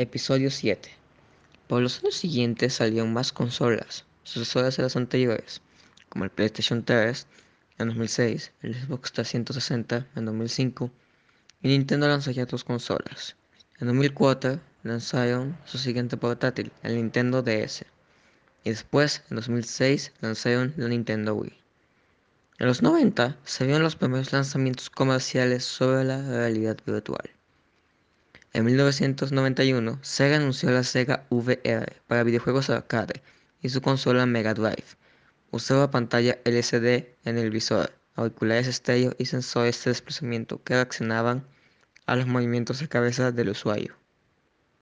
Episodio 7. Por los años siguientes salieron más consolas, sucesoras de las anteriores, como el PlayStation 3 en 2006, el Xbox 360 en 2005 y Nintendo lanzó ya dos consolas. En 2004 lanzaron su siguiente portátil, el Nintendo DS, y después, en 2006, lanzaron la Nintendo Wii. En los 90 se vieron los primeros lanzamientos comerciales sobre la realidad virtual. En 1991, Sega anunció la Sega VR para videojuegos arcade y su consola Mega Drive. Usaba pantalla LCD en el visor, auriculares estéreo y sensores de desplazamiento que reaccionaban a los movimientos de cabeza del usuario.